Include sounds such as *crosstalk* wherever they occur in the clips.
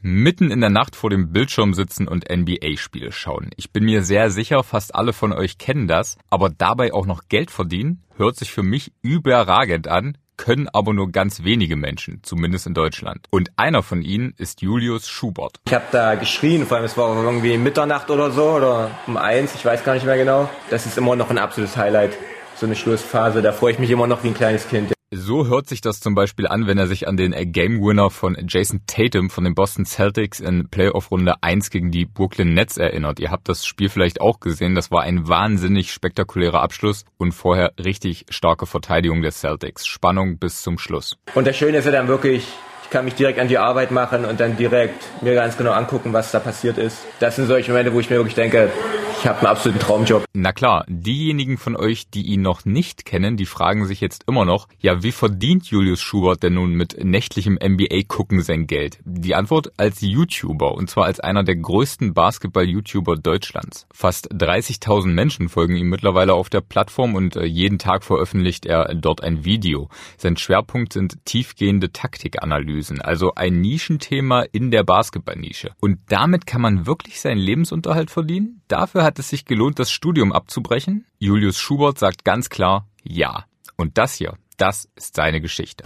mitten in der Nacht vor dem Bildschirm sitzen und NBA-Spiele schauen. Ich bin mir sehr sicher, fast alle von euch kennen das, aber dabei auch noch Geld verdienen, hört sich für mich überragend an, können aber nur ganz wenige Menschen, zumindest in Deutschland. Und einer von ihnen ist Julius Schubert. Ich habe da geschrien, vor allem es war irgendwie Mitternacht oder so oder um eins, ich weiß gar nicht mehr genau. Das ist immer noch ein absolutes Highlight, so eine Schlussphase. Da freue ich mich immer noch wie ein kleines Kind. So hört sich das zum Beispiel an, wenn er sich an den Game Winner von Jason Tatum von den Boston Celtics in Playoff Runde 1 gegen die Brooklyn Nets erinnert. Ihr habt das Spiel vielleicht auch gesehen. Das war ein wahnsinnig spektakulärer Abschluss und vorher richtig starke Verteidigung der Celtics. Spannung bis zum Schluss. Und das Schöne ist ja dann wirklich, ich kann mich direkt an die Arbeit machen und dann direkt mir ganz genau angucken, was da passiert ist. Das sind solche Momente, wo ich mir wirklich denke, ich habe einen absoluten Traumjob. Na klar, diejenigen von euch, die ihn noch nicht kennen, die fragen sich jetzt immer noch, ja, wie verdient Julius Schubert denn nun mit nächtlichem NBA-Gucken sein Geld? Die Antwort als YouTuber und zwar als einer der größten Basketball-YouTuber Deutschlands. Fast 30.000 Menschen folgen ihm mittlerweile auf der Plattform und äh, jeden Tag veröffentlicht er dort ein Video. Sein Schwerpunkt sind tiefgehende Taktikanalysen, also ein Nischenthema in der Basketball-Nische. Und damit kann man wirklich seinen Lebensunterhalt verdienen? Dafür hat es sich gelohnt, das Studium abzubrechen? Julius Schubert sagt ganz klar ja. Und das hier, das ist seine Geschichte.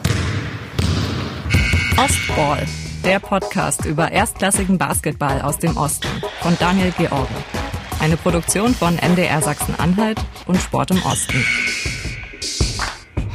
Ostball, der Podcast über erstklassigen Basketball aus dem Osten von Daniel George. Eine Produktion von MDR Sachsen-Anhalt und Sport im Osten.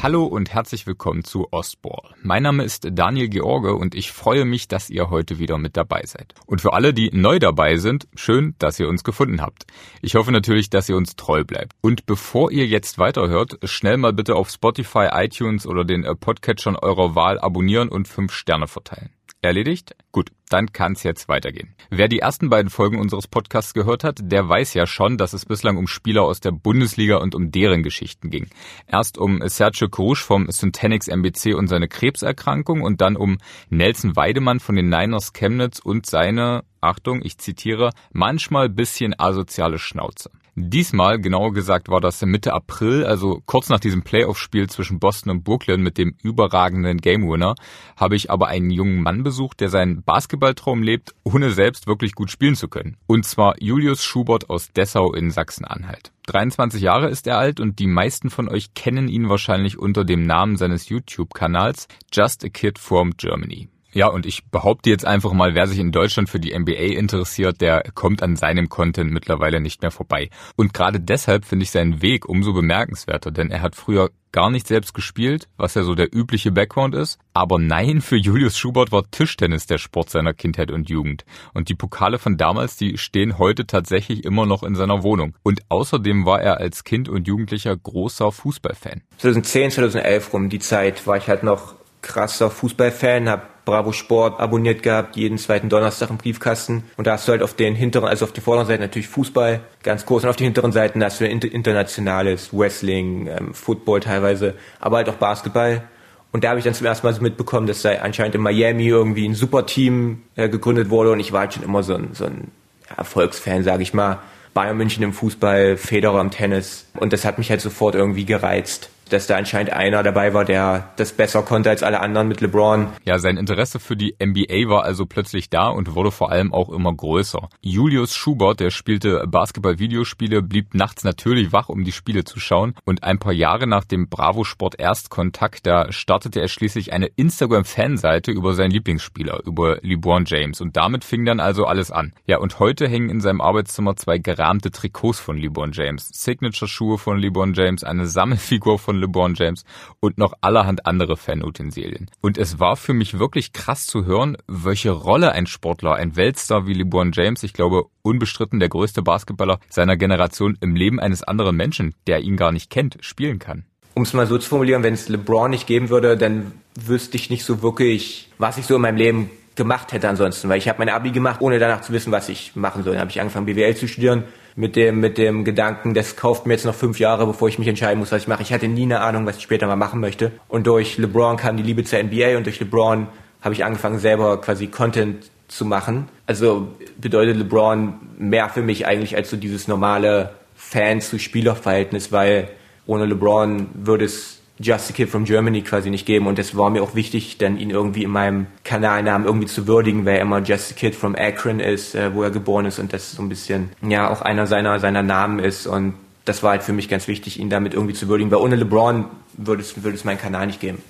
Hallo und herzlich willkommen zu Ostball. Mein Name ist Daniel George und ich freue mich, dass ihr heute wieder mit dabei seid. Und für alle, die neu dabei sind, schön, dass ihr uns gefunden habt. Ich hoffe natürlich, dass ihr uns treu bleibt. Und bevor ihr jetzt weiterhört, schnell mal bitte auf Spotify, iTunes oder den Podcatchern eurer Wahl abonnieren und fünf Sterne verteilen. Erledigt? Gut, dann kann's jetzt weitergehen. Wer die ersten beiden Folgen unseres Podcasts gehört hat, der weiß ja schon, dass es bislang um Spieler aus der Bundesliga und um deren Geschichten ging. Erst um Sergio Krusch vom Syntanix MBC und seine Krebserkrankung und dann um Nelson Weidemann von den Niners Chemnitz und seine, Achtung, ich zitiere, manchmal bisschen asoziale Schnauze. Diesmal, genauer gesagt, war das Mitte April, also kurz nach diesem Playoff-Spiel zwischen Boston und Brooklyn mit dem überragenden Game Winner, habe ich aber einen jungen Mann besucht, der seinen Basketballtraum lebt, ohne selbst wirklich gut spielen zu können. Und zwar Julius Schubert aus Dessau in Sachsen-Anhalt. 23 Jahre ist er alt und die meisten von euch kennen ihn wahrscheinlich unter dem Namen seines YouTube-Kanals Just a Kid from Germany. Ja, und ich behaupte jetzt einfach mal, wer sich in Deutschland für die NBA interessiert, der kommt an seinem Content mittlerweile nicht mehr vorbei. Und gerade deshalb finde ich seinen Weg umso bemerkenswerter, denn er hat früher gar nicht selbst gespielt, was ja so der übliche Background ist. Aber nein, für Julius Schubert war Tischtennis der Sport seiner Kindheit und Jugend. Und die Pokale von damals, die stehen heute tatsächlich immer noch in seiner Wohnung. Und außerdem war er als Kind und Jugendlicher großer Fußballfan. 2010, 2011 rum, die Zeit, war ich halt noch krasser Fußballfan, hab Bravo Sport abonniert gehabt, jeden zweiten Donnerstag im Briefkasten. Und da hast du halt auf den hinteren, also auf der vorderen Seite natürlich Fußball, ganz groß. Und auf den hinteren Seiten hast du internationales Wrestling, ähm, Football teilweise, aber halt auch Basketball. Und da habe ich dann zum ersten Mal so mitbekommen, dass da anscheinend in Miami irgendwie ein Superteam äh, gegründet wurde. Und ich war halt schon immer so ein, so ein Erfolgsfan, sage ich mal. Bayern München im Fußball, Federer im Tennis. Und das hat mich halt sofort irgendwie gereizt dass da anscheinend einer dabei war, der das besser konnte als alle anderen mit LeBron. Ja, sein Interesse für die NBA war also plötzlich da und wurde vor allem auch immer größer. Julius Schubert, der spielte Basketball-Videospiele, blieb nachts natürlich wach, um die Spiele zu schauen und ein paar Jahre nach dem Bravo Sport Erstkontakt, da startete er schließlich eine Instagram-Fanseite über seinen Lieblingsspieler, über LeBron James und damit fing dann also alles an. Ja, und heute hängen in seinem Arbeitszimmer zwei gerahmte Trikots von LeBron James, Signature-Schuhe von LeBron James, eine Sammelfigur von LeBron James und noch allerhand andere Fanutensilien. Und es war für mich wirklich krass zu hören, welche Rolle ein Sportler, ein Weltstar wie LeBron James, ich glaube unbestritten der größte Basketballer seiner Generation im Leben eines anderen Menschen, der ihn gar nicht kennt, spielen kann. Um es mal so zu formulieren, wenn es LeBron nicht geben würde, dann wüsste ich nicht so wirklich, was ich so in meinem Leben gemacht hätte ansonsten, weil ich habe mein Abi gemacht, ohne danach zu wissen, was ich machen soll. Dann habe ich angefangen BWL zu studieren, mit dem, mit dem Gedanken, das kauft mir jetzt noch fünf Jahre, bevor ich mich entscheiden muss, was ich mache. Ich hatte nie eine Ahnung, was ich später mal machen möchte. Und durch LeBron kam die Liebe zur NBA und durch LeBron habe ich angefangen, selber quasi Content zu machen. Also bedeutet LeBron mehr für mich eigentlich als so dieses normale Fan-zu-Spieler-Verhältnis, weil ohne LeBron würde es Just a Kid from Germany quasi nicht geben und es war mir auch wichtig, dann ihn irgendwie in meinem Kanalnamen irgendwie zu würdigen, weil er immer Just a Kid from Akron ist, äh, wo er geboren ist und das so ein bisschen, ja, auch einer seiner, seiner Namen ist und das war halt für mich ganz wichtig, ihn damit irgendwie zu würdigen, weil ohne LeBron würde es, würde es meinen Kanal nicht geben.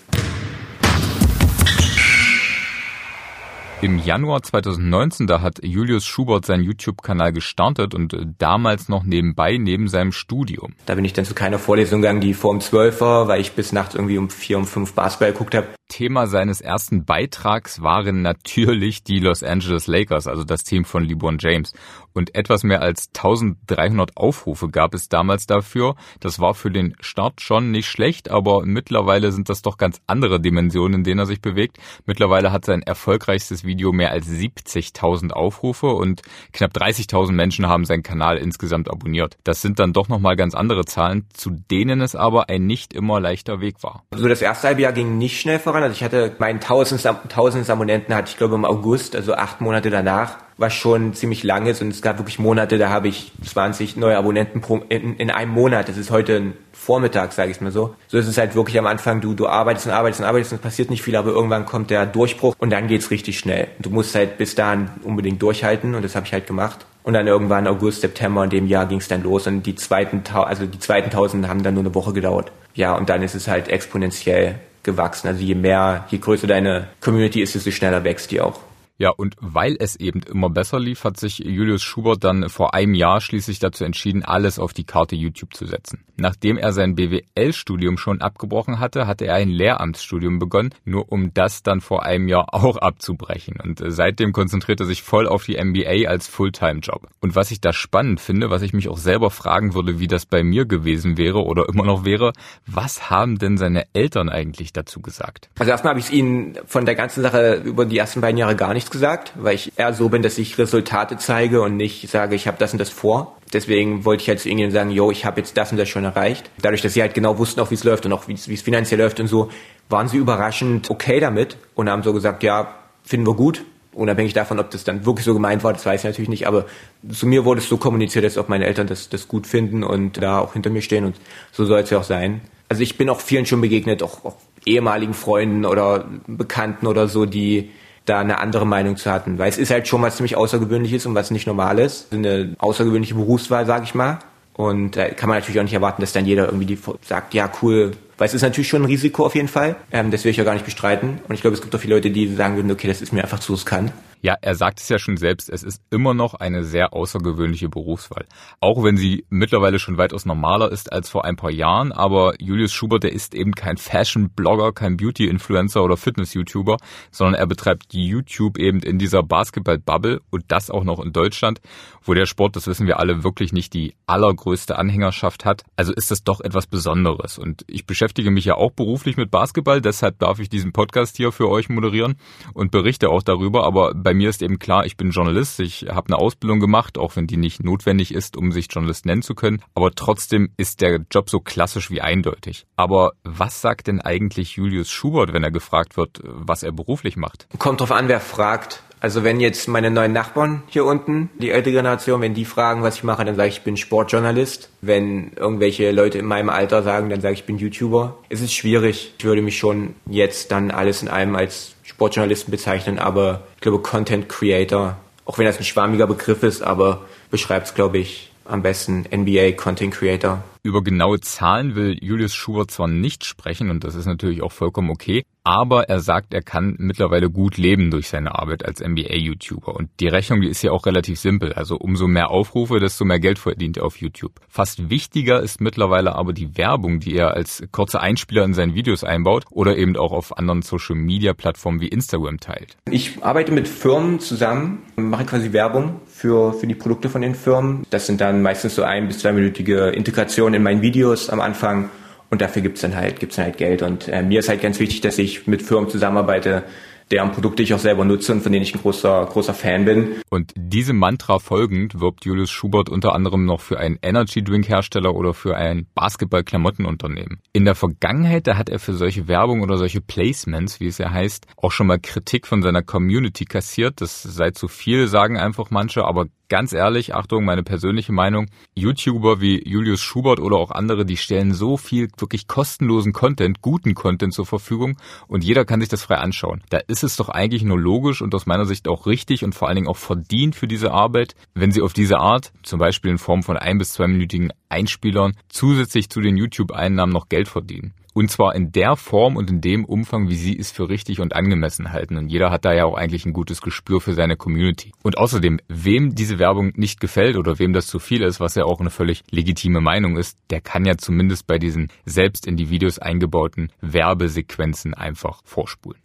Im Januar 2019, da hat Julius Schubert seinen YouTube-Kanal gestartet und äh, damals noch nebenbei neben seinem Studium. Da bin ich dann zu keiner Vorlesung gegangen, die vor um 12 war, weil ich bis nachts irgendwie um 4, um 5 Basketball geguckt habe. Thema seines ersten Beitrags waren natürlich die Los Angeles Lakers, also das Team von LeBron James. Und etwas mehr als 1300 Aufrufe gab es damals dafür. Das war für den Start schon nicht schlecht, aber mittlerweile sind das doch ganz andere Dimensionen, in denen er sich bewegt. Mittlerweile hat sein erfolgreichstes Video mehr als 70.000 Aufrufe und knapp 30.000 Menschen haben seinen Kanal insgesamt abonniert. Das sind dann doch nochmal ganz andere Zahlen, zu denen es aber ein nicht immer leichter Weg war. Also das erste halbe Jahr ging nicht schnell voran. Also ich hatte meinen 1000. 1000 Abonnenten hatte ich glaube im August, also acht Monate danach was schon ziemlich lang ist und es gab wirklich Monate, da habe ich 20 neue Abonnenten pro, in, in einem Monat. Das ist heute ein Vormittag, sage ich mal so. So ist es halt wirklich am Anfang, du, du arbeitest und arbeitest und arbeitest und es passiert nicht viel, aber irgendwann kommt der Durchbruch und dann geht's richtig schnell. Du musst halt bis dahin unbedingt durchhalten und das habe ich halt gemacht. Und dann irgendwann August, September in dem Jahr ging's dann los und die zweiten, also die zweiten tausend haben dann nur eine Woche gedauert. Ja, und dann ist es halt exponentiell gewachsen. Also je mehr, je größer deine Community ist, desto schneller wächst die auch. Ja, und weil es eben immer besser lief, hat sich Julius Schubert dann vor einem Jahr schließlich dazu entschieden, alles auf die Karte YouTube zu setzen. Nachdem er sein BWL-Studium schon abgebrochen hatte, hatte er ein Lehramtsstudium begonnen, nur um das dann vor einem Jahr *laughs* auch abzubrechen. Und seitdem konzentriert er sich voll auf die MBA als Fulltime-Job. Und was ich da spannend finde, was ich mich auch selber fragen würde, wie das bei mir gewesen wäre oder immer noch wäre, was haben denn seine Eltern eigentlich dazu gesagt? Also erstmal habe ich es ihnen von der ganzen Sache über die ersten beiden Jahre gar nicht nichts gesagt, weil ich eher so bin, dass ich Resultate zeige und nicht sage, ich habe das und das vor. Deswegen wollte ich halt zu ihnen sagen, yo, ich habe jetzt das und das schon erreicht. Dadurch, dass sie halt genau wussten, auch wie es läuft und auch wie es finanziell läuft und so, waren sie überraschend okay damit und haben so gesagt, ja, finden wir gut. Unabhängig davon, ob das dann wirklich so gemeint war, das weiß ich natürlich nicht, aber zu mir wurde es so kommuniziert, dass auch meine Eltern das, das gut finden und da auch hinter mir stehen und so soll es ja auch sein. Also ich bin auch vielen schon begegnet, auch, auch ehemaligen Freunden oder Bekannten oder so, die da eine andere Meinung zu hatten. Weil es ist halt schon was ziemlich Außergewöhnliches und was nicht normal ist. Eine außergewöhnliche Berufswahl, sag ich mal. Und da kann man natürlich auch nicht erwarten, dass dann jeder irgendwie die sagt, ja cool, weil es ist natürlich schon ein Risiko auf jeden Fall. Ähm, das will ich ja gar nicht bestreiten. Und ich glaube, es gibt auch viele Leute, die sagen würden, okay, das ist mir einfach zu riskant. Ja, er sagt es ja schon selbst, es ist immer noch eine sehr außergewöhnliche Berufswahl. Auch wenn sie mittlerweile schon weitaus normaler ist als vor ein paar Jahren, aber Julius Schubert, der ist eben kein Fashion-Blogger, kein Beauty-Influencer oder Fitness-YouTuber, sondern er betreibt YouTube eben in dieser Basketball-Bubble und das auch noch in Deutschland, wo der Sport, das wissen wir alle, wirklich nicht die allergrößte Anhängerschaft hat. Also ist das doch etwas Besonderes. Und ich beschäftige mich ja auch beruflich mit Basketball, deshalb darf ich diesen Podcast hier für euch moderieren und berichte auch darüber, aber bei mir ist eben klar, ich bin Journalist, ich habe eine Ausbildung gemacht, auch wenn die nicht notwendig ist, um sich Journalist nennen zu können. Aber trotzdem ist der Job so klassisch wie eindeutig. Aber was sagt denn eigentlich Julius Schubert, wenn er gefragt wird, was er beruflich macht? Kommt drauf an, wer fragt. Also wenn jetzt meine neuen Nachbarn hier unten, die ältere Generation, wenn die fragen, was ich mache, dann sage ich, ich bin Sportjournalist. Wenn irgendwelche Leute in meinem Alter sagen, dann sage ich, ich bin YouTuber. Es ist schwierig. Ich würde mich schon jetzt dann alles in einem als Sportjournalisten bezeichnen, aber ich glaube Content Creator, auch wenn das ein schwammiger Begriff ist, aber beschreibt es, glaube ich, am besten NBA Content Creator. Über genaue Zahlen will Julius Schubert zwar nicht sprechen und das ist natürlich auch vollkommen okay, aber er sagt, er kann mittlerweile gut leben durch seine Arbeit als NBA-YouTuber. Und die Rechnung, die ist ja auch relativ simpel. Also umso mehr Aufrufe, desto mehr Geld verdient er auf YouTube. Fast wichtiger ist mittlerweile aber die Werbung, die er als kurze Einspieler in seinen Videos einbaut oder eben auch auf anderen Social-Media-Plattformen wie Instagram teilt. Ich arbeite mit Firmen zusammen, mache quasi Werbung für, für die Produkte von den Firmen. Das sind dann meistens so ein- bis zweiminütige Integrationen in meinen Videos am Anfang und dafür gibt's dann halt, gibt's dann halt Geld. Und äh, mir ist halt ganz wichtig, dass ich mit Firmen zusammenarbeite, deren Produkte ich auch selber nutze und von denen ich ein großer, großer Fan bin. Und diesem Mantra folgend wirbt Julius Schubert unter anderem noch für einen Energy Drink Hersteller oder für ein Basketball-Klamottenunternehmen. In der Vergangenheit, da hat er für solche Werbung oder solche Placements, wie es ja heißt, auch schon mal Kritik von seiner Community kassiert. Das sei zu viel, sagen einfach manche, aber ganz ehrlich, Achtung, meine persönliche Meinung, YouTuber wie Julius Schubert oder auch andere, die stellen so viel wirklich kostenlosen Content, guten Content zur Verfügung und jeder kann sich das frei anschauen. Da ist es doch eigentlich nur logisch und aus meiner Sicht auch richtig und vor allen Dingen auch verdient für diese Arbeit, wenn sie auf diese Art, zum Beispiel in Form von ein bis zweiminütigen Einspielern, zusätzlich zu den YouTube-Einnahmen noch Geld verdienen. Und zwar in der Form und in dem Umfang, wie sie es für richtig und angemessen halten. Und jeder hat da ja auch eigentlich ein gutes Gespür für seine Community. Und außerdem, wem diese Werbung nicht gefällt oder wem das zu viel ist, was ja auch eine völlig legitime Meinung ist, der kann ja zumindest bei diesen selbst in die Videos eingebauten Werbesequenzen einfach vorspulen.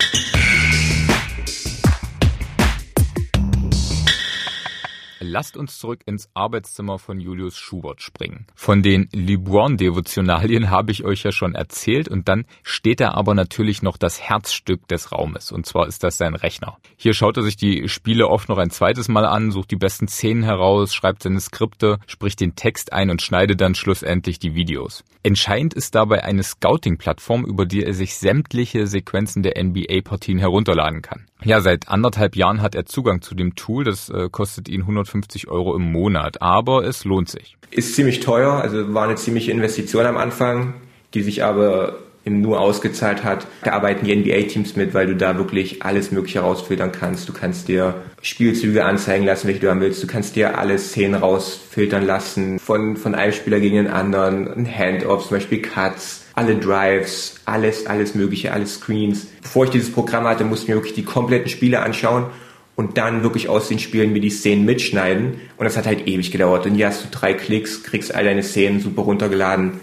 Lasst uns zurück ins Arbeitszimmer von Julius Schubert springen. Von den Libourne-Devotionalien habe ich euch ja schon erzählt und dann steht da aber natürlich noch das Herzstück des Raumes und zwar ist das sein Rechner. Hier schaut er sich die Spiele oft noch ein zweites Mal an, sucht die besten Szenen heraus, schreibt seine Skripte, spricht den Text ein und schneidet dann schlussendlich die Videos. Entscheidend ist dabei eine Scouting-Plattform, über die er sich sämtliche Sequenzen der NBA-Partien herunterladen kann. Ja, seit anderthalb Jahren hat er Zugang zu dem Tool. Das äh, kostet ihn 150 Euro im Monat, aber es lohnt sich. Ist ziemlich teuer, also war eine ziemliche Investition am Anfang, die sich aber eben nur ausgezahlt hat. Da arbeiten die NBA-Teams mit, weil du da wirklich alles Mögliche rausfiltern kannst. Du kannst dir Spielzüge anzeigen lassen, welche du haben willst. Du kannst dir alle Szenen rausfiltern lassen, von, von einem Spieler gegen den anderen, ein Handoff, zum Beispiel Cuts alle Drives, alles, alles Mögliche, alle Screens. Bevor ich dieses Programm hatte, musste ich mir wirklich die kompletten Spiele anschauen und dann wirklich aus den Spielen mir die Szenen mitschneiden. Und das hat halt ewig gedauert. Und hier hast du drei Klicks, kriegst all deine Szenen super runtergeladen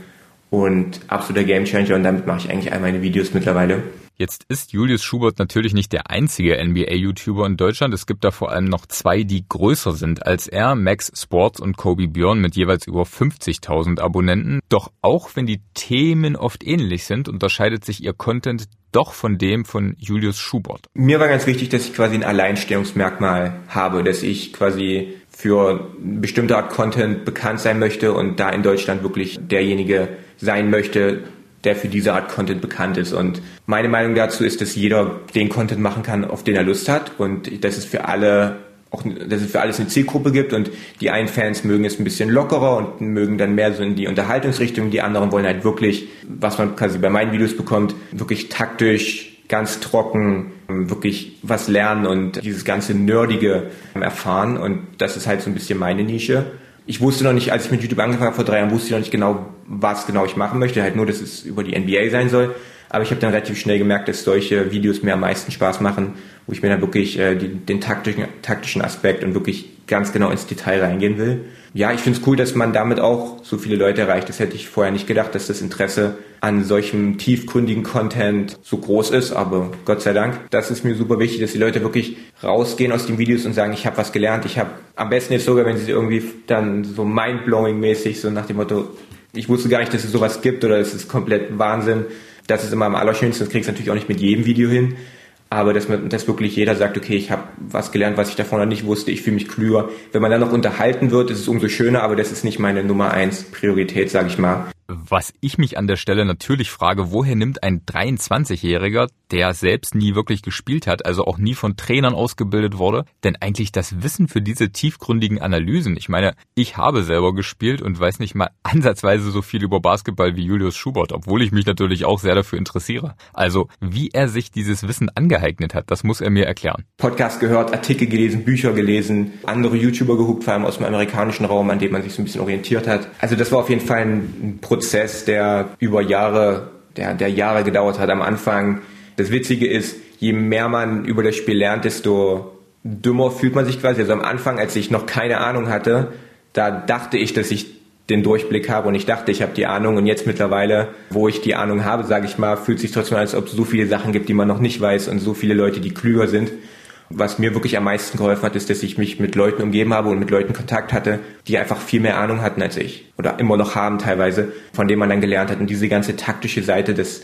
und absoluter Gamechanger. Und damit mache ich eigentlich all meine Videos mittlerweile. Jetzt ist Julius Schubert natürlich nicht der einzige NBA-YouTuber in Deutschland. Es gibt da vor allem noch zwei, die größer sind als er, Max Sports und Kobe Björn mit jeweils über 50.000 Abonnenten. Doch auch wenn die Themen oft ähnlich sind, unterscheidet sich ihr Content doch von dem von Julius Schubert. Mir war ganz wichtig, dass ich quasi ein Alleinstellungsmerkmal habe, dass ich quasi für eine bestimmte Art Content bekannt sein möchte und da in Deutschland wirklich derjenige sein möchte, der für diese Art Content bekannt ist. Und meine Meinung dazu ist, dass jeder den Content machen kann, auf den er Lust hat. Und dass es für alle auch, dass es für alles eine Zielgruppe gibt. Und die einen Fans mögen es ein bisschen lockerer und mögen dann mehr so in die Unterhaltungsrichtung, die anderen wollen halt wirklich, was man quasi bei meinen Videos bekommt, wirklich taktisch, ganz trocken, wirklich was lernen und dieses ganze Nerdige erfahren. Und das ist halt so ein bisschen meine Nische ich wusste noch nicht, als ich mit YouTube angefangen habe vor drei Jahren, wusste ich noch nicht genau, was genau ich machen möchte. Halt nur, dass es über die NBA sein soll. Aber ich habe dann relativ schnell gemerkt, dass solche Videos mir am meisten Spaß machen, wo ich mir dann wirklich äh, die, den taktischen, taktischen Aspekt und wirklich ganz genau ins Detail reingehen will. Ja, ich finde es cool, dass man damit auch so viele Leute erreicht. Das hätte ich vorher nicht gedacht, dass das Interesse an solchem tiefgründigen Content so groß ist, aber Gott sei Dank. Das ist mir super wichtig, dass die Leute wirklich rausgehen aus den Videos und sagen, ich habe was gelernt. Ich habe am besten jetzt sogar, wenn sie irgendwie dann so mindblowing mäßig so nach dem Motto, ich wusste gar nicht, dass es sowas gibt oder es ist komplett Wahnsinn das ist immer am allerschönsten. Das kriegst du natürlich auch nicht mit jedem Video hin. Aber dass, man, dass wirklich jeder sagt, okay, ich habe was gelernt, was ich davon noch nicht wusste, ich fühle mich klüger. Wenn man dann noch unterhalten wird, ist es umso schöner, aber das ist nicht meine Nummer eins Priorität, sage ich mal. Was ich mich an der Stelle natürlich frage, woher nimmt ein 23-Jähriger, der selbst nie wirklich gespielt hat, also auch nie von Trainern ausgebildet wurde, denn eigentlich das Wissen für diese tiefgründigen Analysen? Ich meine, ich habe selber gespielt und weiß nicht mal *laughs* ansatzweise so viel über Basketball wie Julius Schubert, obwohl ich mich natürlich auch sehr dafür interessiere. Also, wie er sich dieses Wissen angeeignet hat, das muss er mir erklären. Podcast gehört, Artikel gelesen, Bücher gelesen, andere YouTuber gehuckt, vor allem aus dem amerikanischen Raum, an dem man sich so ein bisschen orientiert hat. Also das war auf jeden Fall ein Prozess Prozess, der über Jahre, der, der Jahre gedauert hat am Anfang. Das Witzige ist, je mehr man über das Spiel lernt, desto dümmer fühlt man sich quasi. Also am Anfang, als ich noch keine Ahnung hatte, da dachte ich, dass ich den Durchblick habe und ich dachte, ich habe die Ahnung und jetzt mittlerweile, wo ich die Ahnung habe, sage ich mal, fühlt sich trotzdem an, als ob es so viele Sachen gibt, die man noch nicht weiß und so viele Leute, die klüger sind. Was mir wirklich am meisten geholfen hat, ist, dass ich mich mit Leuten umgeben habe und mit Leuten Kontakt hatte, die einfach viel mehr Ahnung hatten als ich. Oder immer noch haben teilweise, von denen man dann gelernt hat. Und diese ganze taktische Seite, das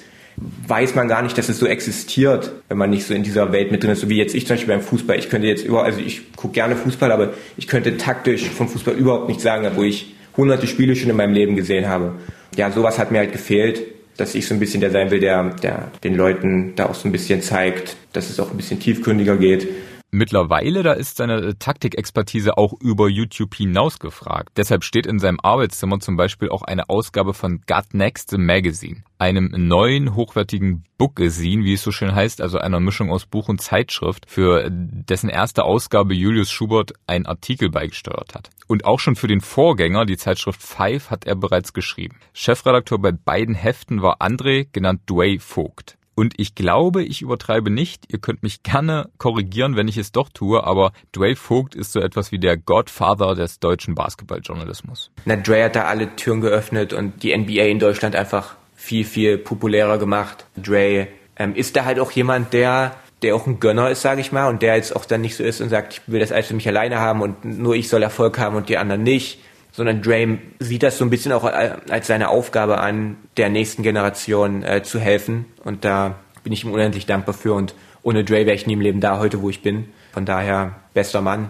weiß man gar nicht, dass es so existiert, wenn man nicht so in dieser Welt mit drin ist. So wie jetzt ich zum Beispiel beim Fußball. Ich könnte jetzt über, also ich gucke gerne Fußball, aber ich könnte taktisch vom Fußball überhaupt nichts sagen, wo ich hunderte Spiele schon in meinem Leben gesehen habe. Ja, sowas hat mir halt gefehlt dass ich so ein bisschen der sein will, der, der den Leuten da auch so ein bisschen zeigt, dass es auch ein bisschen tiefgründiger geht. Mittlerweile, da ist seine Taktikexpertise auch über YouTube hinaus gefragt. Deshalb steht in seinem Arbeitszimmer zum Beispiel auch eine Ausgabe von Gut Next Magazine, einem neuen, hochwertigen Bookazine, wie es so schön heißt, also einer Mischung aus Buch und Zeitschrift, für dessen erste Ausgabe Julius Schubert einen Artikel beigesteuert hat. Und auch schon für den Vorgänger, die Zeitschrift Five, hat er bereits geschrieben. Chefredakteur bei beiden Heften war André, genannt Dway Vogt. Und ich glaube, ich übertreibe nicht. Ihr könnt mich gerne korrigieren, wenn ich es doch tue, aber Dwayne Vogt ist so etwas wie der Godfather des deutschen Basketballjournalismus. Na, Dre hat da alle Türen geöffnet und die NBA in Deutschland einfach viel, viel populärer gemacht. Dre ähm, ist da halt auch jemand, der der auch ein Gönner ist, sage ich mal, und der jetzt auch dann nicht so ist und sagt, ich will das alles für mich alleine haben und nur ich soll Erfolg haben und die anderen nicht sondern Dre sieht das so ein bisschen auch als seine Aufgabe an, der nächsten Generation äh, zu helfen. Und da bin ich ihm unendlich dankbar für. Und ohne Dre wäre ich nie im Leben da heute, wo ich bin. Von daher, bester Mann.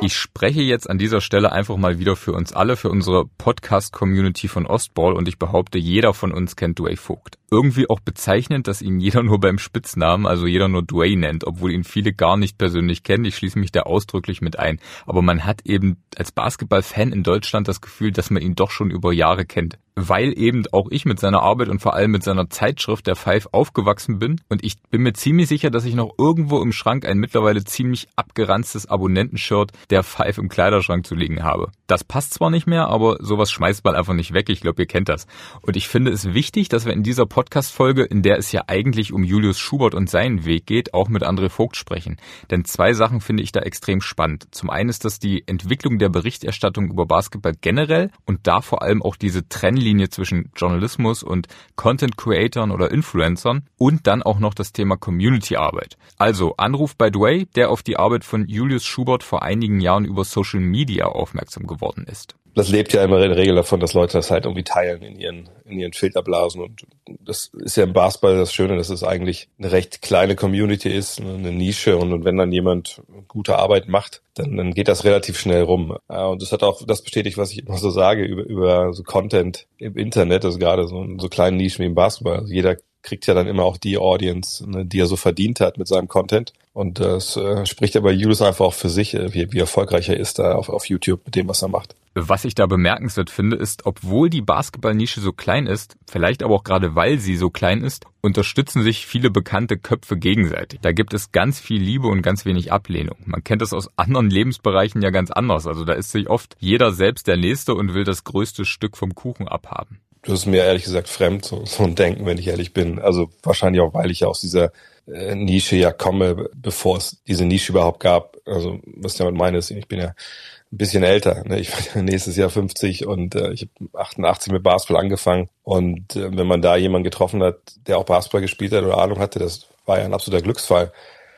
Ich spreche jetzt an dieser Stelle einfach mal wieder für uns alle, für unsere Podcast-Community von Ostball und ich behaupte, jeder von uns kennt Dwayne Vogt. Irgendwie auch bezeichnend, dass ihn jeder *laughs* nur beim Spitznamen, also jeder nur Dwayne nennt, obwohl ihn viele gar nicht persönlich kennen. Ich schließe mich da ausdrücklich mit ein. Aber man hat eben als Basketball-Fan in Deutschland das Gefühl, dass man ihn doch schon über Jahre kennt weil eben auch ich mit seiner Arbeit und vor allem mit seiner Zeitschrift der Five aufgewachsen bin und ich bin mir ziemlich sicher, dass ich noch irgendwo im Schrank ein mittlerweile ziemlich abgeranztes Abonnentenshirt der Five im Kleiderschrank zu liegen habe. Das passt zwar nicht mehr, aber sowas schmeißt man einfach nicht weg. Ich glaube, ihr kennt das. Und ich finde es wichtig, dass wir in dieser Podcast-Folge, in der es ja eigentlich um Julius Schubert und seinen Weg geht, auch mit André Vogt sprechen. Denn zwei Sachen finde ich da extrem spannend. Zum einen ist das die Entwicklung der Berichterstattung über Basketball generell und da vor allem auch diese Trennlinie zwischen Journalismus und Content Creatern oder Influencern und dann auch noch das Thema Community Arbeit. Also Anruf by the way, der auf die Arbeit von Julius Schubert vor einigen Jahren über Social Media aufmerksam geworden ist das lebt ja immer in der Regel davon, dass Leute das halt irgendwie teilen in ihren, in ihren Filterblasen. Und das ist ja im Basketball das Schöne, dass es eigentlich eine recht kleine Community ist, eine Nische. Und, und wenn dann jemand gute Arbeit macht, dann, dann geht das relativ schnell rum. Und das hat auch das bestätigt, was ich immer so sage über, über so Content im Internet, also gerade so, so kleinen Nischen wie im Basketball. Also jeder kriegt ja dann immer auch die Audience, ne, die er so verdient hat mit seinem Content. Und das äh, spricht ja bei Julius einfach auch für sich, äh, wie, wie erfolgreich er ist da auf, auf YouTube mit dem, was er macht. Was ich da bemerkenswert finde, ist, obwohl die Basketballnische so klein ist, vielleicht aber auch gerade weil sie so klein ist, unterstützen sich viele bekannte Köpfe gegenseitig. Da gibt es ganz viel Liebe und ganz wenig Ablehnung. Man kennt das aus anderen Lebensbereichen ja ganz anders. Also da ist sich oft jeder selbst der Nächste und will das größte Stück vom Kuchen abhaben das ist mir ehrlich gesagt fremd, so, so ein Denken, wenn ich ehrlich bin. Also wahrscheinlich auch, weil ich ja aus dieser äh, Nische ja komme, bevor es diese Nische überhaupt gab. Also was ich damit meine ist, ich bin ja ein bisschen älter. Ne? Ich bin nächstes Jahr 50 und äh, ich habe 88 mit Basketball angefangen. Und äh, wenn man da jemanden getroffen hat, der auch Basketball gespielt hat oder Ahnung hatte, das war ja ein absoluter Glücksfall.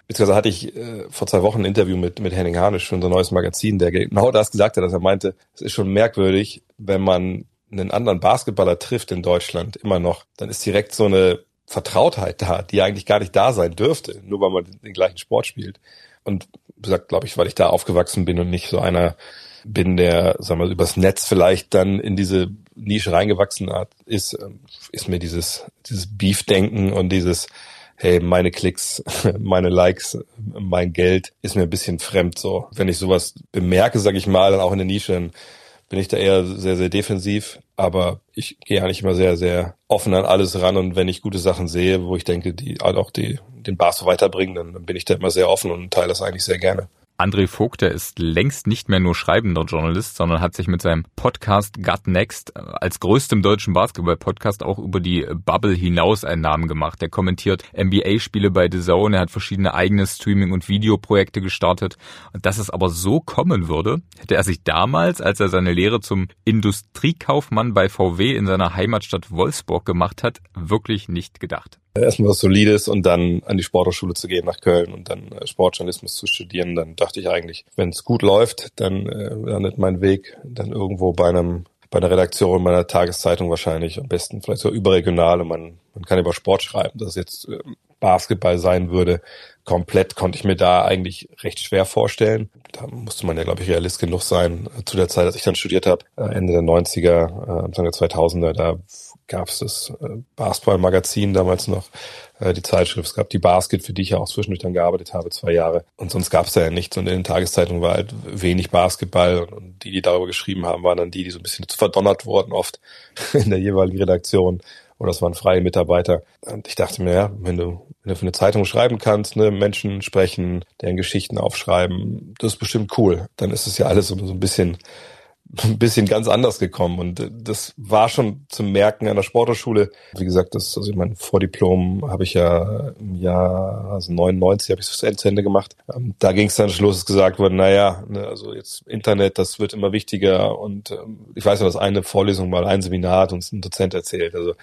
Beziehungsweise hatte ich äh, vor zwei Wochen ein Interview mit, mit Henning Harnisch für unser neues Magazin, der genau das gesagt hat, dass er meinte, es ist schon merkwürdig, wenn man einen anderen Basketballer trifft in Deutschland immer noch, dann ist direkt so eine Vertrautheit da, die eigentlich gar nicht da sein dürfte, nur weil man den gleichen Sport spielt. Und gesagt, glaube ich, weil ich da aufgewachsen bin und nicht so einer bin, der, sagen wir, übers Netz vielleicht dann in diese Nische reingewachsen hat, ist, ähm, ist mir dieses, dieses Beef-Denken und dieses, hey, meine Klicks, *laughs* meine Likes, mein Geld ist mir ein bisschen fremd so. Wenn ich sowas bemerke, sage ich mal, dann auch in der Nische, dann bin ich da eher sehr, sehr defensiv. Aber ich gehe eigentlich immer sehr, sehr offen an alles ran. Und wenn ich gute Sachen sehe, wo ich denke, die halt auch die, den Bas weiterbringen, dann bin ich da immer sehr offen und teile das eigentlich sehr gerne. André Vogt, der ist längst nicht mehr nur schreibender Journalist, sondern hat sich mit seinem Podcast Gut Next äh, als größtem deutschen Basketball-Podcast auch über die Bubble hinaus einen Namen gemacht. Er kommentiert NBA-Spiele bei The Zone, er hat verschiedene eigene Streaming- und Videoprojekte gestartet. Und dass es aber so kommen würde, hätte er sich damals, als er seine Lehre zum Industriekaufmann bei VW in seiner Heimatstadt Wolfsburg gemacht hat, wirklich nicht gedacht erstmal was Solides und dann an die Sporthochschule zu gehen nach Köln und dann äh, Sportjournalismus zu studieren. Dann dachte ich eigentlich, wenn es gut läuft, dann äh, landet mein Weg dann irgendwo bei einem bei einer Redaktion meiner Tageszeitung wahrscheinlich, am besten vielleicht so überregional und man, man kann über Sport schreiben, dass jetzt äh, Basketball sein würde. Komplett konnte ich mir da eigentlich recht schwer vorstellen. Da musste man ja, glaube ich, realist genug sein. Zu der Zeit, als ich dann studiert habe, äh, Ende der 90er, Anfang der 2000er, da gab es das äh, Basketball-Magazin damals noch, äh, die Zeitschrift. Es gab die Basket, für die ich ja auch zwischendurch dann gearbeitet habe, zwei Jahre. Und sonst gab es da ja nichts. Und in den Tageszeitungen war halt wenig Basketball. Und, die, die darüber geschrieben haben, waren dann die, die so ein bisschen verdonnert wurden, oft *laughs* in der jeweiligen Redaktion. Oder es waren freie Mitarbeiter. Und ich dachte mir, ja, wenn du, wenn du für eine Zeitung schreiben kannst, ne, Menschen sprechen, deren Geschichten aufschreiben, das ist bestimmt cool. Dann ist es ja alles so, so ein bisschen ein bisschen ganz anders gekommen. Und das war schon zu merken an der Sporthochschule. Wie gesagt, das, also mein Vordiplom habe ich ja im Jahr also 99 habe ich das zu Ende gemacht. Ähm, da ging es dann Schluss gesagt worden, naja, ne, also jetzt Internet, das wird immer wichtiger. Und ähm, ich weiß noch, dass eine Vorlesung mal ein Seminar hat uns ein Dozent erzählt. Also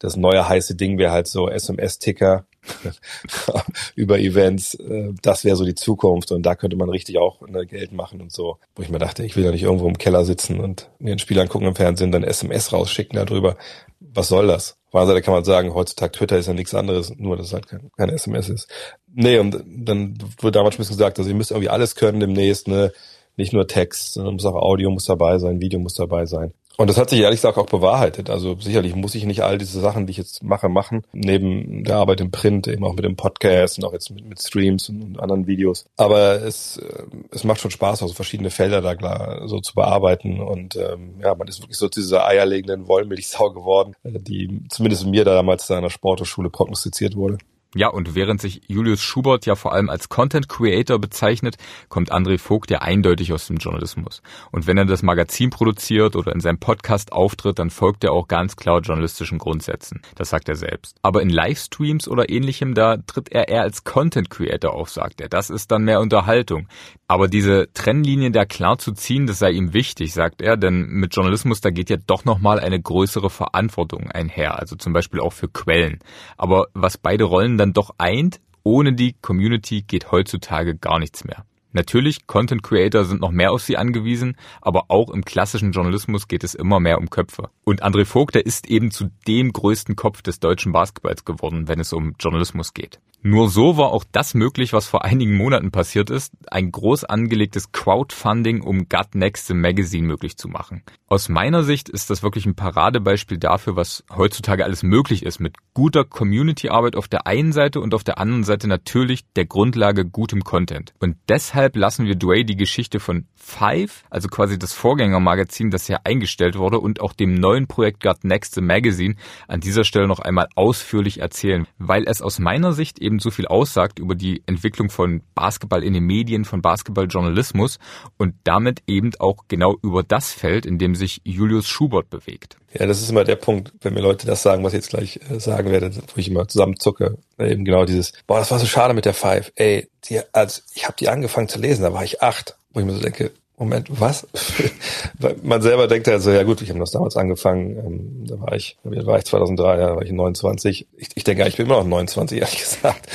das neue heiße Ding wäre halt so SMS-Ticker *laughs* über Events. Äh, das wäre so die Zukunft und da könnte man richtig auch ne, Geld machen und so. Wo ich mir dachte, ich will ja nicht irgendwo im Keller sitzen und mir ein Spiel angucken im Fernsehen, dann SMS rausschicken darüber. Was soll das? Der Seite kann man sagen, heutzutage Twitter ist ja nichts anderes, nur dass es halt kein, kein SMS ist. Nee, und dann wurde damals schon gesagt, also ihr müsst irgendwie alles können demnächst, ne? Nicht nur Text, sondern muss auch Audio muss dabei sein, Video muss dabei sein. Und das hat sich ehrlich gesagt auch bewahrheitet. Also sicherlich muss ich nicht all diese Sachen, die ich jetzt mache, machen. Neben der Arbeit im Print, eben auch mit dem Podcast und auch jetzt mit, mit Streams und, anderen Videos. Aber es, äh, es macht schon Spaß, also verschiedene Felder da klar so zu bearbeiten. Und ähm, ja, man ist wirklich so zu dieser eierlegenden Wollmilchsau geworden, äh, die zumindest mir da damals da an der Sporthochschule prognostiziert wurde. Ja, und während sich Julius Schubert ja vor allem als Content Creator bezeichnet, kommt André Vogt ja eindeutig aus dem Journalismus. Und wenn er das Magazin produziert oder in seinem Podcast auftritt, dann folgt er auch ganz klar journalistischen Grundsätzen. Das sagt er selbst. Aber in Livestreams oder ähnlichem, da tritt er eher als Content Creator auf, sagt er. Das ist dann mehr Unterhaltung. Aber diese Trennlinie da klar zu ziehen, das sei ihm wichtig, sagt er, denn mit Journalismus, da geht ja doch nochmal eine größere Verantwortung einher, also zum Beispiel auch für Quellen. Aber was beide Rollen dann doch eint, ohne die Community geht heutzutage gar nichts mehr. Natürlich, Content Creator sind noch mehr auf sie angewiesen, aber auch im klassischen Journalismus geht es immer mehr um Köpfe. Und André Vogt, der ist eben zu dem größten Kopf des deutschen Basketballs geworden, wenn es um Journalismus geht. Nur so war auch das möglich, was vor einigen Monaten passiert ist, ein groß angelegtes Crowdfunding, um Gut Next the Magazine möglich zu machen. Aus meiner Sicht ist das wirklich ein Paradebeispiel dafür, was heutzutage alles möglich ist, mit guter Community-Arbeit auf der einen Seite und auf der anderen Seite natürlich der Grundlage gutem Content. Und deshalb lassen wir Dway die Geschichte von Five, also quasi das Vorgängermagazin, das ja eingestellt wurde, und auch dem neuen Projekt Gut Next the Magazine an dieser Stelle noch einmal ausführlich erzählen, weil es aus meiner Sicht eben so viel aussagt über die Entwicklung von Basketball in den Medien, von Basketballjournalismus und damit eben auch genau über das Feld, in dem sich Julius Schubert bewegt. Ja, das ist immer der Punkt, wenn mir Leute das sagen, was ich jetzt gleich äh, sagen werde, wo ich immer zusammenzucke. Eben genau dieses, boah, das war so schade mit der Five. Ey, die, als ich habe die angefangen zu lesen, da war ich acht, wo ich mir so denke, Moment, was? *laughs* Man selber denkt ja so, ja gut, ich habe das damals angefangen, ähm, da war ich, da war ich 2003, da war ich 29. Ich, ich denke, ich bin immer noch 29, ehrlich gesagt.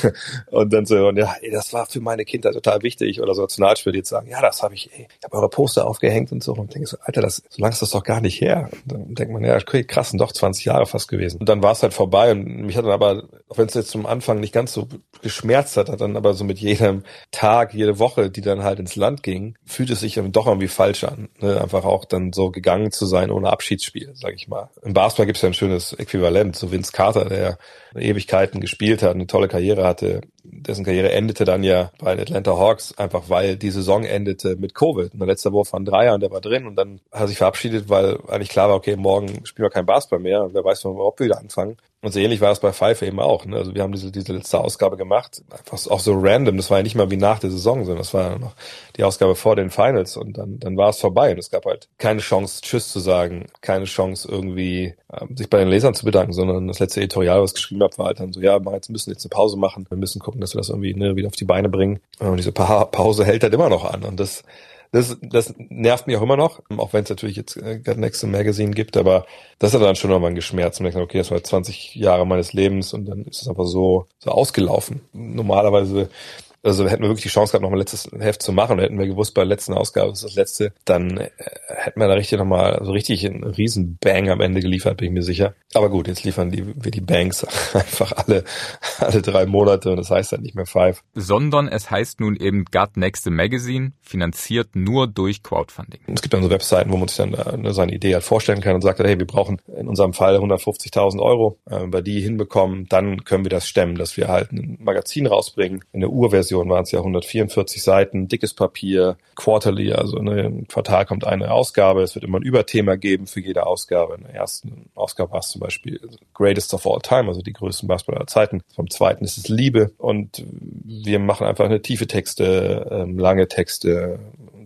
*laughs* und dann so, und ja, ey, das war für meine Kinder total wichtig. Oder so Nationalspiel jetzt sagen, ja, das habe ich, ey, ich habe eure Poster aufgehängt und so. Und denke so, Alter, das, so lange ist das doch gar nicht her. Und dann denkt man, ja, okay, krass, sind doch 20 Jahre fast gewesen. Und dann war es halt vorbei und mich hat dann aber, auch wenn es jetzt zum Anfang nicht ganz so geschmerzt hat, hat dann aber so mit jedem Tag, jede Woche, die dann halt ins Land ging, fühlt es sich doch irgendwie falsch an. Ne? Einfach auch dann so gegangen zu sein ohne Abschiedsspiel, sag ich mal. Im Basketball gibt es ja ein schönes Äquivalent. So Vince Carter, der Ewigkeiten gespielt hat, eine tolle Karriere hatte. Dessen Karriere endete dann ja bei den Atlanta Hawks, einfach weil die Saison endete mit Covid. Und der letzte Wurf ein Dreier und der war drin und dann hat er sich verabschiedet, weil eigentlich klar war, okay, morgen spielen wir kein Basketball mehr. Wer weiß, wann wir überhaupt wieder anfangen. Und so ähnlich war es bei Pfeiffer eben auch. Ne? Also wir haben diese, diese letzte Ausgabe gemacht, einfach auch so random. Das war ja nicht mal wie nach der Saison, sondern das war noch die Ausgabe vor den Finals und dann, dann war es vorbei. Und es gab halt keine Chance, Tschüss zu sagen, keine Chance irgendwie ähm, sich bei den Lesern zu bedanken, sondern das letzte Editorial, was ich geschrieben habe, war halt dann so, ja, jetzt müssen jetzt eine Pause machen. Wir müssen gucken, dass wir das irgendwie ne, wieder auf die Beine bringen. Und diese pa Pause hält halt immer noch an. Und das das, das nervt mich auch immer noch, auch wenn es natürlich jetzt äh, God Next Magazine gibt, aber das hat dann schon nochmal geschmerzt und ich okay, das war 20 Jahre meines Lebens und dann ist es einfach so, so ausgelaufen. Normalerweise Also hätten wir wirklich die Chance gehabt, noch ein letztes Heft zu machen, hätten wir gewusst, bei der letzten Ausgabe ist das letzte, dann äh, hätten wir da richtig nochmal, also richtig einen riesen Bang am Ende geliefert, bin ich mir sicher. Aber gut, jetzt liefern die, wir die Banks *laughs* einfach alle, alle drei Monate und das heißt halt nicht mehr Five. Sondern es heißt nun eben Gut Next Magazine, finanziert nur durch Crowdfunding. Es gibt dann so Webseiten, wo man sich dann äh, seine Idee halt vorstellen kann und sagt, hey, wir brauchen in unserem Fall 150.000 Euro, äh, bei die hinbekommen, dann können wir das stemmen, dass wir halt ein Magazin rausbringen. In der Urversion waren es ja 144 Seiten, dickes Papier, quarterly, also ne, im Quartal kommt eine Ausgabe, es wird immer ein Überthema geben für jede Ausgabe. In der ersten Ausgabe war es zum Beispiel Greatest of All Time, also die größten Basketballer Zeiten. Vom zweiten ist es Liebe und wir machen einfach eine tiefe Texte, ähm, lange Texte,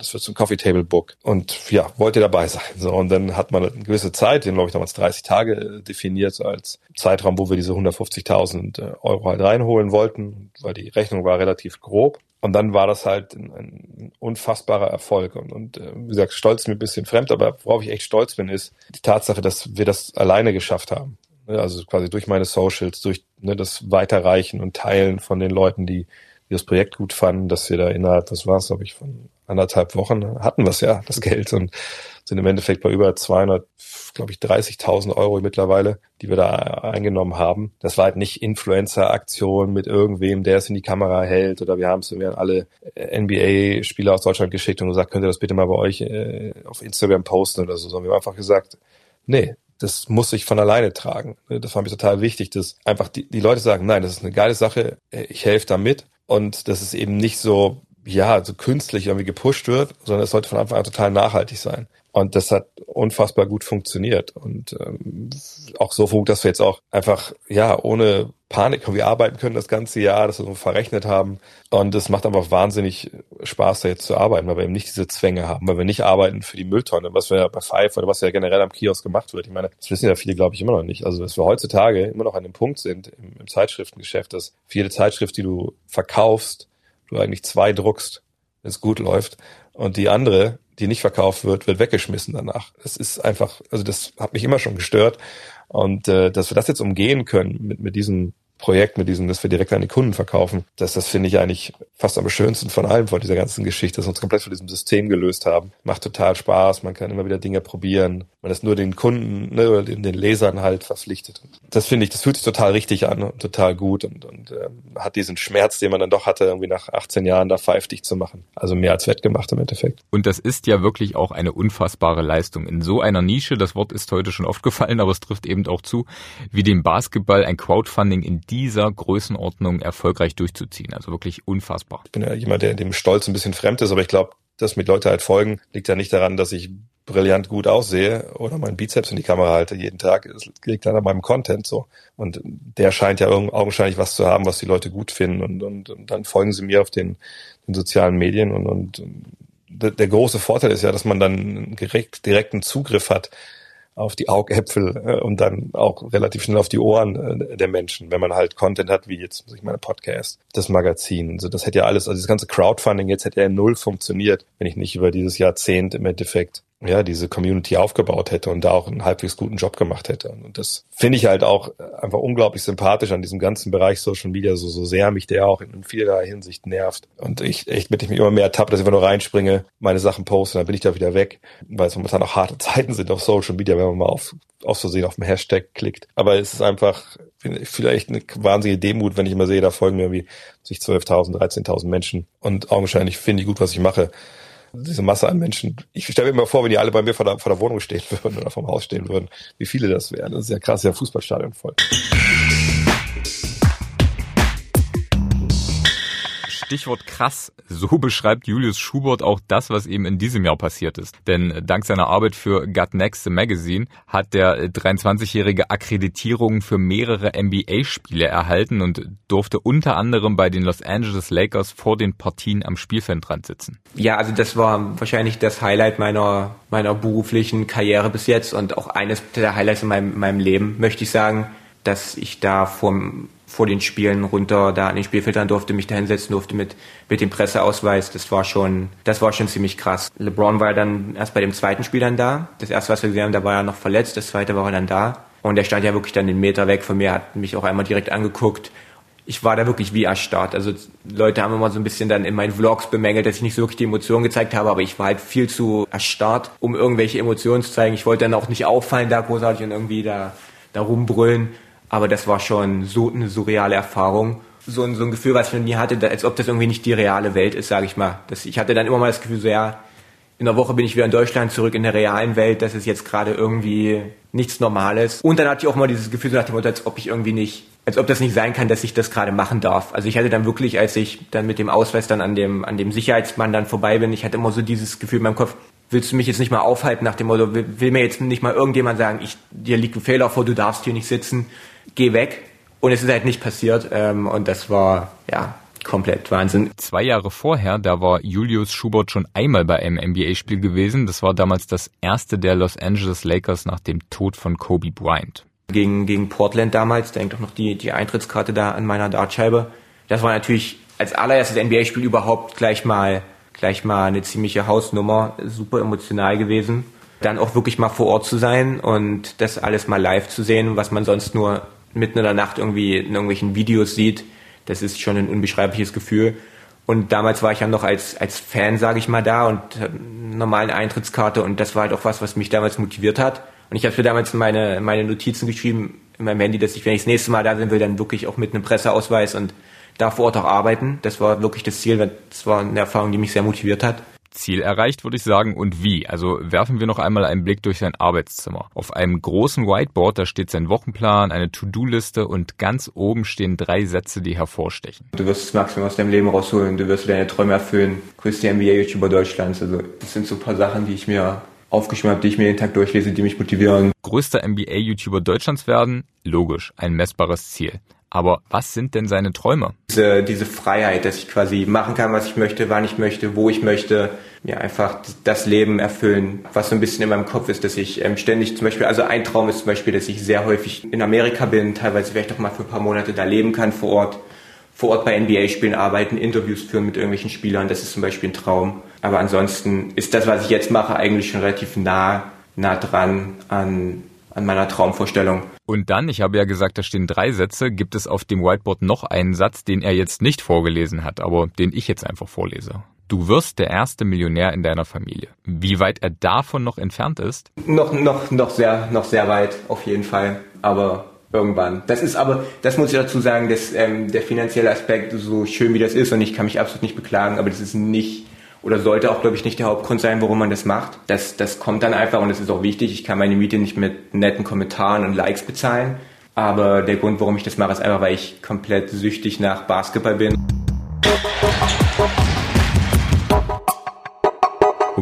das wird zum Coffee Table Book. Und ja, wollt ihr dabei sein? So, und dann hat man eine gewisse Zeit, den glaube ich damals 30 Tage äh, definiert als Zeitraum, wo wir diese 150.000 äh, Euro halt reinholen wollten, weil die Rechnung war relativ grob. Und dann war das halt ein, ein unfassbarer Erfolg. Und, und äh, wie gesagt, stolz mir ein bisschen fremd, aber worauf ich echt stolz bin, ist die Tatsache, dass wir das alleine geschafft haben. Also quasi durch meine Socials, durch ne, das Weiterreichen und Teilen von den Leuten, die, die das Projekt gut fanden, dass wir da innerhalb, das war es, glaube ich, von anderthalb Wochen hatten wir es ja, das Geld und sind im Endeffekt bei über 200, glaube ich, 30.000 Euro mittlerweile, die wir da eingenommen haben. Das war halt nicht Influencer-Aktion mit irgendwem, der es in die Kamera hält oder wir haben es wir haben alle NBA-Spieler aus Deutschland geschickt und gesagt, könnt ihr das bitte mal bei euch äh, auf Instagram posten oder so, sondern wir haben einfach gesagt, nee, das muss sich von alleine tragen. Das war mir total wichtig, dass einfach die, die Leute sagen, nein, das ist eine geile Sache, ich helfe damit und das ist eben nicht so, ja, so künstlich irgendwie gepusht wird, sondern es sollte von Anfang an total nachhaltig sein. Und das hat unfassbar gut funktioniert. Und ähm, auch so funkt, dass wir jetzt auch einfach, ja, ohne Panik irgendwie arbeiten können das ganze Jahr, dass wir so verrechnet haben. Und es macht einfach wahnsinnig Spaß, da jetzt zu arbeiten, weil wir eben nicht diese Zwänge haben, weil wir nicht arbeiten für die Mülltonne, was wir ja bei Five oder was ja generell am Kiosk gemacht wird. Ich meine, das wissen ja viele, glaube ich, immer noch nicht. Also, dass wir heutzutage immer noch an dem Punkt sind im, im Zeitschriftengeschäft, dass jede Zeitschrift, die du verkaufst, du eigentlich zwei druckst, wenn es gut läuft. Und die andere, die nicht verkauft wird, wird weggeschmissen danach. Das ist einfach, also das hat mich immer schon gestört. Und äh, dass wir das jetzt umgehen können mit, mit diesem Projekt, mit diesem, dass wir direkt an die Kunden verkaufen, das, das finde ich eigentlich fast am schönsten von allem von dieser ganzen Geschichte, dass wir uns komplett von diesem System gelöst haben. Macht total Spaß, man kann immer wieder Dinge probieren. Man ist nur den Kunden ne, oder den, den Lesern halt verpflichtet. Das finde ich, das fühlt sich total richtig an und total gut und, und ähm, hat diesen Schmerz, den man dann doch hatte, irgendwie nach 18 Jahren da pfeiftig zu machen. Also mehr als wettgemacht im Endeffekt. Und das ist ja wirklich auch eine unfassbare Leistung. In so einer Nische, das Wort ist heute schon oft gefallen, aber es trifft eben auch zu, wie dem Basketball ein Crowdfunding in dieser Größenordnung erfolgreich durchzuziehen. Also wirklich unfassbar. Ich bin ja jemand, der dem Stolz ein bisschen fremd ist, aber ich glaube, dass mir Leute halt folgen, liegt ja nicht daran, dass ich brillant gut aussehe oder meinen Bizeps in die Kamera halte jeden Tag. Es liegt dann an meinem Content so. Und der scheint ja augenscheinlich was zu haben, was die Leute gut finden. Und, und, und dann folgen sie mir auf den, den sozialen Medien. Und, und der große Vorteil ist ja, dass man dann direkt, direkten Zugriff hat auf die Augäpfel äh, und dann auch relativ schnell auf die Ohren äh, der Menschen, wenn man halt Content hat, wie jetzt, ich meine, Podcast, das Magazin. Also das hätte ja alles, also das ganze Crowdfunding jetzt hätte ja null funktioniert, wenn ich nicht über dieses Jahrzehnt im Endeffekt ja, diese Community aufgebaut hätte und da auch einen halbwegs guten Job gemacht hätte. Und das finde ich halt auch einfach unglaublich sympathisch an diesem ganzen Bereich Social Media, so, so sehr mich der auch in vielerlei Hinsicht nervt. Und ich echt mit ich mich immer mehr ertappe, dass ich einfach nur reinspringe, meine Sachen poste, dann bin ich da wieder weg, weil es momentan auch harte *laughs* Zeiten sind auf Social Media, wenn man mal auf, auf so sehen auf den Hashtag klickt. Aber es ist einfach vielleicht eine wahnsinnige Demut, wenn ich immer sehe, da folgen mir irgendwie sich 12.000, 13.000 Menschen und augenscheinlich finde ich gut, was ich mache diese Masse an Menschen. Ich stelle mir immer vor, wenn die alle bei mir vor der, vor der Wohnung stehen *laughs* würden oder vom Haus stehen würden, wie viele das wären. Das ist ja krass, ja Fußballstadion voll. Stichwort krass. So beschreibt Julius Schubert auch das, was ihm in diesem Jahr passiert ist. Denn dank seiner Arbeit für Gut Next the Magazine hat der 23-jährige Akkreditierungen für mehrere NBA-Spiele erhalten und durfte unter anderem bei den Los Angeles Lakers vor den Partien am Spielfeldrand sitzen. Ja, also das war wahrscheinlich das Highlight meiner, meiner beruflichen Karriere bis jetzt und auch eines der Highlights in meinem, meinem Leben, möchte ich sagen, dass ich da vom vor den Spielen runter da an den Spielfeldern durfte, mich da hinsetzen durfte mit, mit dem Presseausweis. Das war schon, das war schon ziemlich krass. LeBron war dann erst bei dem zweiten Spiel dann da. Das erste, was wir gesehen haben, da war er noch verletzt. Das zweite war er dann da. Und er stand ja wirklich dann den Meter weg von mir, hat mich auch einmal direkt angeguckt. ich war da wirklich wie erstarrt. Also Leute haben immer so ein bisschen dann in meinen Vlogs bemängelt, dass ich nicht so wirklich die Emotionen gezeigt habe, aber ich war halt viel zu erstarrt, um irgendwelche Emotionen zu zeigen. Ich wollte dann auch nicht auffallen da großartig und irgendwie da, da rumbrüllen. Aber das war schon so eine surreale Erfahrung. So ein, so ein Gefühl, was ich noch nie hatte, als ob das irgendwie nicht die reale Welt ist, sage ich mal. Das, ich hatte dann immer mal das Gefühl, so ja, in der Woche bin ich wieder in Deutschland zurück in der realen Welt. Das ist jetzt gerade irgendwie nichts Normales. Und dann hatte ich auch mal dieses Gefühl so nach dem Motto, als ob ich irgendwie nicht, als ob das nicht sein kann, dass ich das gerade machen darf. Also ich hatte dann wirklich, als ich dann mit dem Ausweis dann an dem, an dem Sicherheitsmann dann vorbei bin, ich hatte immer so dieses Gefühl in meinem Kopf, willst du mich jetzt nicht mal aufhalten nach dem Motto, will, will mir jetzt nicht mal irgendjemand sagen, ich, dir liegt ein Fehler vor, du darfst hier nicht sitzen, geh weg. Und es ist halt nicht passiert. Ähm, und das war, ja, komplett Wahnsinn. Zwei Jahre vorher, da war Julius Schubert schon einmal bei einem NBA-Spiel gewesen. Das war damals das erste der Los Angeles Lakers nach dem Tod von Kobe Bryant. Gegen, gegen Portland damals, da hängt doch noch die, die Eintrittskarte da an meiner Dartscheibe. Das war natürlich als allererstes NBA-Spiel überhaupt gleich mal, gleich mal eine ziemliche Hausnummer, super emotional gewesen. Dann auch wirklich mal vor Ort zu sein und das alles mal live zu sehen, was man sonst nur mitten in der Nacht irgendwie in irgendwelchen Videos sieht das ist schon ein unbeschreibliches Gefühl. Und damals war ich ja noch als, als Fan, sage ich mal, da und eine normale Eintrittskarte und das war halt auch was, was mich damals motiviert hat. Und ich habe mir damals meine, meine Notizen geschrieben in meinem Handy, dass ich, wenn ich das nächste Mal da sein will, dann wirklich auch mit einem Presseausweis und da vor Ort auch arbeiten. Das war wirklich das Ziel. Das war eine Erfahrung, die mich sehr motiviert hat. Ziel erreicht, würde ich sagen. Und wie? Also werfen wir noch einmal einen Blick durch sein Arbeitszimmer. Auf einem großen Whiteboard, da steht sein Wochenplan, eine To-Do-Liste und ganz oben stehen drei Sätze, die hervorstechen. Du wirst das Maximum aus deinem Leben rausholen, du wirst deine Träume erfüllen. Größte NBA-YouTuber Deutschlands. Also das sind so ein paar Sachen, die ich mir aufgeschrieben habe, die ich mir jeden Tag durchlese, die mich motivieren. Größter NBA-YouTuber Deutschlands werden? Logisch, ein messbares Ziel. Aber was sind denn seine Träume? Diese, diese Freiheit, dass ich quasi machen kann, was ich möchte, wann ich möchte, wo ich möchte. Ja, einfach das Leben erfüllen, was so ein bisschen in meinem Kopf ist, dass ich ähm, ständig zum Beispiel, also ein Traum ist zum Beispiel, dass ich sehr häufig in Amerika bin, teilweise vielleicht auch mal für ein paar Monate da leben kann vor Ort, vor Ort bei NBA-Spielen arbeiten, Interviews führen mit irgendwelchen Spielern, das ist zum Beispiel ein Traum. Aber ansonsten ist das, was ich jetzt mache, eigentlich schon relativ nah, nah dran an, an meiner Traumvorstellung. Und dann, ich habe ja gesagt, da stehen drei Sätze, gibt es auf dem Whiteboard noch einen Satz, den er jetzt nicht vorgelesen hat, aber den ich jetzt einfach vorlese. Du wirst der erste Millionär in deiner Familie. Wie weit er davon noch entfernt ist? Noch, noch, noch sehr, noch sehr weit, auf jeden Fall. Aber irgendwann. Das ist aber, das muss ich dazu sagen, dass ähm, der finanzielle Aspekt, so schön wie das ist, und ich kann mich absolut nicht beklagen, aber das ist nicht oder sollte auch, glaube ich, nicht der Hauptgrund sein, warum man das macht. Das, das kommt dann einfach und das ist auch wichtig. Ich kann meine Miete nicht mit netten Kommentaren und Likes bezahlen. Aber der Grund, warum ich das mache, ist einfach, weil ich komplett süchtig nach Basketball bin.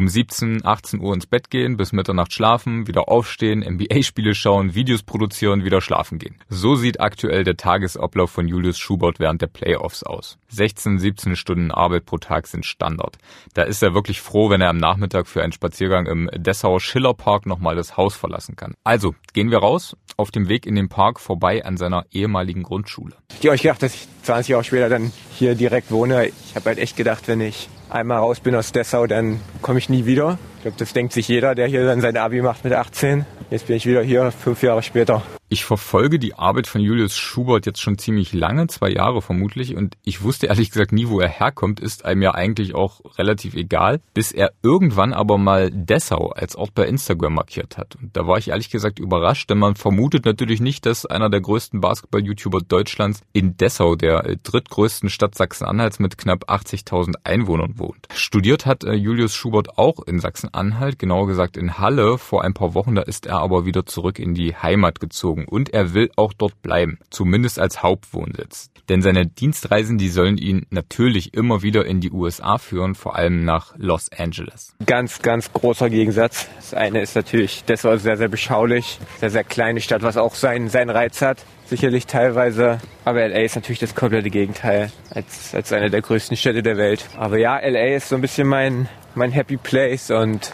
Um 17, 18 Uhr ins Bett gehen, bis Mitternacht schlafen, wieder aufstehen, NBA-Spiele schauen, Videos produzieren, wieder schlafen gehen. So sieht aktuell der Tagesablauf von Julius Schubert während der Playoffs aus. 16, 17 Stunden Arbeit pro Tag sind Standard. Da ist er wirklich froh, wenn er am Nachmittag für einen Spaziergang im Dessauer Schillerpark nochmal das Haus verlassen kann. Also, gehen wir raus, auf dem Weg in den Park vorbei an seiner ehemaligen Grundschule. Ich hätte euch gedacht, dass ich 20 Jahre später dann hier direkt wohne. Ich habe halt echt gedacht, wenn ich einmal raus bin aus Dessau, dann komme ich nie wieder. Ich glaube, das denkt sich jeder, der hier dann sein Abi macht mit 18. Jetzt bin ich wieder hier, fünf Jahre später. Ich verfolge die Arbeit von Julius Schubert jetzt schon ziemlich lange, zwei Jahre vermutlich, und ich wusste ehrlich gesagt nie, wo er herkommt, ist einem ja eigentlich auch relativ egal, bis er irgendwann aber mal Dessau als Ort bei Instagram markiert hat. Und da war ich ehrlich gesagt überrascht, denn man vermutet natürlich nicht, dass einer der größten Basketball-YouTuber Deutschlands in Dessau, der drittgrößten Stadt Sachsen-Anhalts mit knapp 80.000 Einwohnern wohnt. Studiert hat äh, Julius Schubert auch in Sachsen-Anhalt, genauer gesagt in Halle. Vor ein paar Wochen, da ist er aber wieder zurück in die Heimat gezogen und er will auch dort bleiben, zumindest als Hauptwohnsitz. Denn seine Dienstreisen, die sollen ihn natürlich immer wieder in die USA führen, vor allem nach Los Angeles. Ganz, ganz großer Gegensatz. Das eine ist natürlich, das war sehr, sehr beschaulich, sehr, sehr kleine Stadt, was auch seinen, seinen Reiz hat. Sicherlich teilweise. Aber LA ist natürlich das komplette Gegenteil als, als eine der größten Städte der Welt. Aber ja, LA ist so ein bisschen mein, mein Happy Place und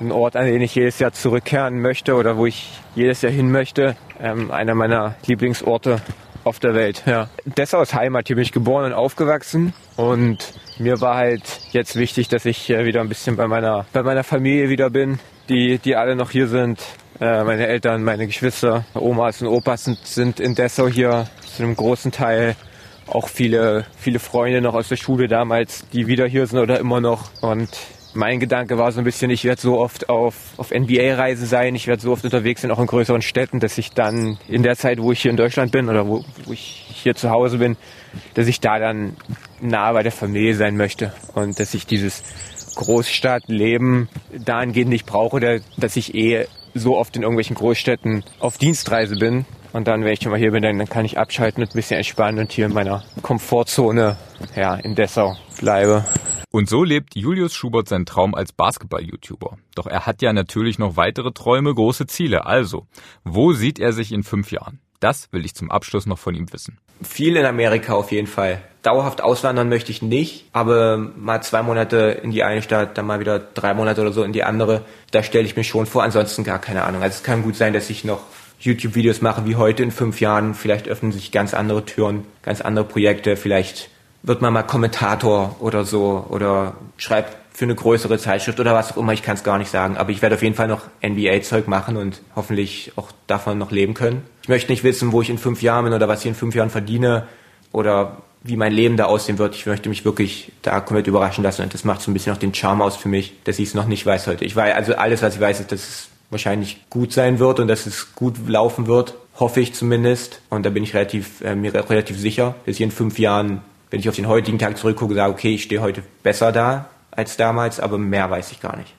ein Ort, an den ich jedes Jahr zurückkehren möchte oder wo ich jedes Jahr hin möchte. Ähm, einer meiner Lieblingsorte auf der Welt. Ja. Dessau ist Heimat, hier bin ich geboren und aufgewachsen und mir war halt jetzt wichtig, dass ich wieder ein bisschen bei meiner, bei meiner Familie wieder bin, die, die alle noch hier sind. Äh, meine Eltern, meine Geschwister, Omas und Opas sind, sind in Dessau hier zu einem großen Teil auch viele, viele Freunde noch aus der Schule damals, die wieder hier sind oder immer noch. Und mein Gedanke war so ein bisschen, ich werde so oft auf, auf NBA-Reisen sein, ich werde so oft unterwegs sein, auch in größeren Städten, dass ich dann in der Zeit, wo ich hier in Deutschland bin oder wo, wo ich hier zu Hause bin, dass ich da dann nah bei der Familie sein möchte und dass ich dieses Großstadtleben dahingehend nicht brauche, dass ich eh so oft in irgendwelchen Großstädten auf Dienstreise bin. Und dann, wenn ich schon mal hier bin, dann, kann ich abschalten und ein bisschen entspannen und hier in meiner Komfortzone, ja, in Dessau bleibe. Und so lebt Julius Schubert seinen Traum als Basketball-YouTuber. Doch er hat ja natürlich noch weitere Träume, große Ziele. Also, wo sieht er sich in fünf Jahren? Das will ich zum Abschluss noch von ihm wissen. Viel in Amerika auf jeden Fall. Dauerhaft auswandern möchte ich nicht, aber mal zwei Monate in die eine Stadt, dann mal wieder drei Monate oder so in die andere, da stelle ich mir schon vor. Ansonsten gar keine Ahnung. Also es kann gut sein, dass ich noch YouTube-Videos mache wie heute in fünf Jahren. Vielleicht öffnen sich ganz andere Türen, ganz andere Projekte. Vielleicht wird man mal Kommentator oder so oder schreibt für eine größere Zeitschrift oder was auch immer, ich kann es gar nicht sagen. Aber ich werde auf jeden Fall noch NBA-Zeug machen und hoffentlich auch davon noch leben können. Ich möchte nicht wissen, wo ich in fünf Jahren bin oder was ich in fünf Jahren verdiene oder wie mein Leben da aussehen wird. Ich möchte mich wirklich da komplett überraschen lassen und das macht so ein bisschen auch den Charme aus für mich, dass ich es noch nicht weiß heute. Ich weiß, also alles, was ich weiß, ist, dass es wahrscheinlich gut sein wird und dass es gut laufen wird, hoffe ich zumindest. Und da bin ich relativ, äh, mir relativ sicher, dass ich in fünf Jahren wenn ich auf den heutigen Tag zurückgucke, sage, okay, ich stehe heute besser da als damals, aber mehr weiß ich gar nicht.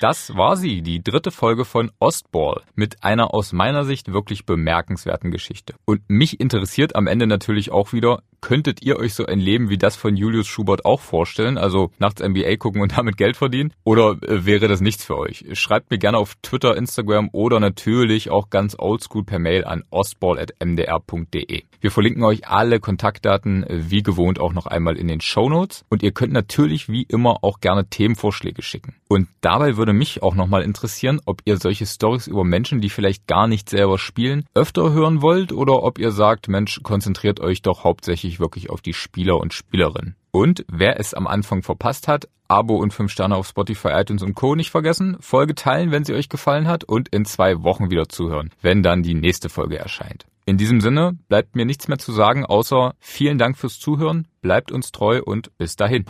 Das war sie, die dritte Folge von Ostball mit einer aus meiner Sicht wirklich bemerkenswerten Geschichte. Und mich interessiert am Ende natürlich auch wieder, könntet ihr euch so ein Leben wie das von Julius Schubert auch vorstellen? Also nachts NBA gucken und *laughs* damit Geld verdienen? Oder äh, wäre das nichts für euch? Schreibt mir gerne auf Twitter, Instagram oder natürlich auch ganz oldschool per Mail an ostball.mdr.de. Wir verlinken euch alle Kontaktdaten äh, wie gewohnt auch noch einmal in den Show Notes und ihr könnt natürlich wie immer auch gerne Themenvorschläge schicken. Und dabei würde mich auch nochmal interessieren, ob ihr solche Stories über Menschen, die vielleicht gar nicht selber spielen, öfter hören wollt oder ob ihr sagt, Mensch, konzentriert euch doch hauptsächlich wirklich auf die Spieler und Spielerinnen. Und wer es am Anfang verpasst hat, Abo und 5 Sterne auf Spotify, iTunes und Co. nicht vergessen, Folge teilen, wenn sie euch gefallen hat und in zwei Wochen wieder zuhören, wenn dann die nächste Folge erscheint. In diesem Sinne bleibt mir nichts mehr zu sagen, außer vielen Dank fürs Zuhören, bleibt uns treu und bis dahin.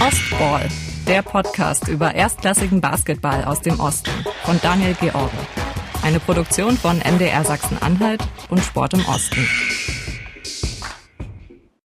Ostball, der Podcast über erstklassigen Basketball aus dem Osten von Daniel George. Eine Produktion von MDR Sachsen-Anhalt und Sport im Osten.